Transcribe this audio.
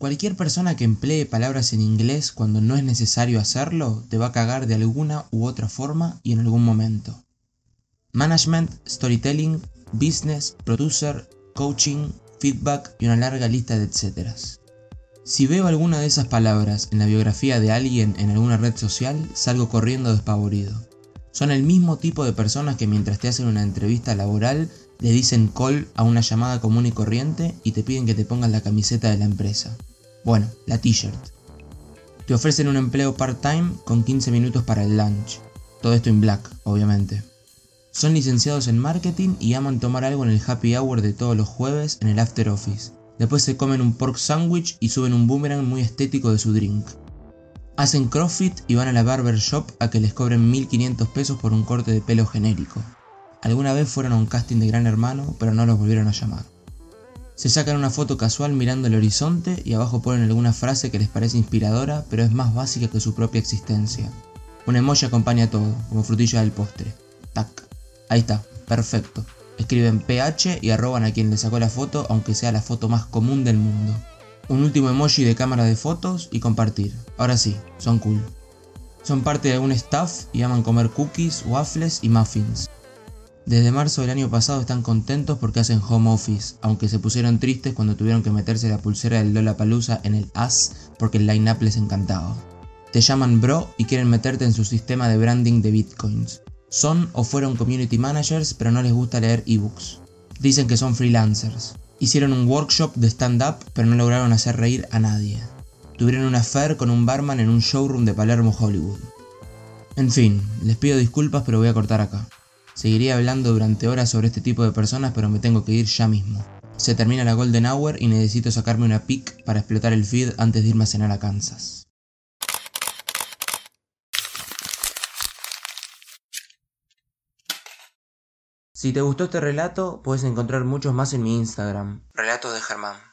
Cualquier persona que emplee palabras en inglés cuando no es necesario hacerlo te va a cagar de alguna u otra forma y en algún momento. Management, storytelling, business, producer, coaching, feedback y una larga lista de etcéteras. Si veo alguna de esas palabras en la biografía de alguien en alguna red social, salgo corriendo despavorido. Son el mismo tipo de personas que mientras te hacen una entrevista laboral le dicen call a una llamada común y corriente y te piden que te pongas la camiseta de la empresa. Bueno, la t-shirt. Te ofrecen un empleo part-time con 15 minutos para el lunch. Todo esto en black, obviamente. Son licenciados en marketing y aman tomar algo en el happy hour de todos los jueves en el after office. Después se comen un pork sandwich y suben un boomerang muy estético de su drink. Hacen crossfit y van a la barber shop a que les cobren 1500 pesos por un corte de pelo genérico. Alguna vez fueron a un casting de Gran Hermano, pero no los volvieron a llamar. Se sacan una foto casual mirando el horizonte y abajo ponen alguna frase que les parece inspiradora, pero es más básica que su propia existencia. Un emoji acompaña todo, como frutilla del postre. Tac. Ahí está, perfecto. Escriben PH y arroban a quien le sacó la foto, aunque sea la foto más común del mundo. Un último emoji de cámara de fotos y compartir. Ahora sí, son cool. Son parte de algún staff y aman comer cookies, waffles y muffins. Desde marzo del año pasado están contentos porque hacen home office, aunque se pusieron tristes cuando tuvieron que meterse la pulsera del Lola Palusa en el as porque el line-up les encantaba. Te llaman bro y quieren meterte en su sistema de branding de bitcoins. Son o fueron community managers pero no les gusta leer ebooks. Dicen que son freelancers. Hicieron un workshop de stand-up pero no lograron hacer reír a nadie. Tuvieron una affair con un barman en un showroom de Palermo, Hollywood. En fin, les pido disculpas pero voy a cortar acá. Seguiría hablando durante horas sobre este tipo de personas, pero me tengo que ir ya mismo. Se termina la Golden Hour y necesito sacarme una pick para explotar el feed antes de irme a cenar a Kansas. Si te gustó este relato, puedes encontrar muchos más en mi Instagram, Relatos de Germán.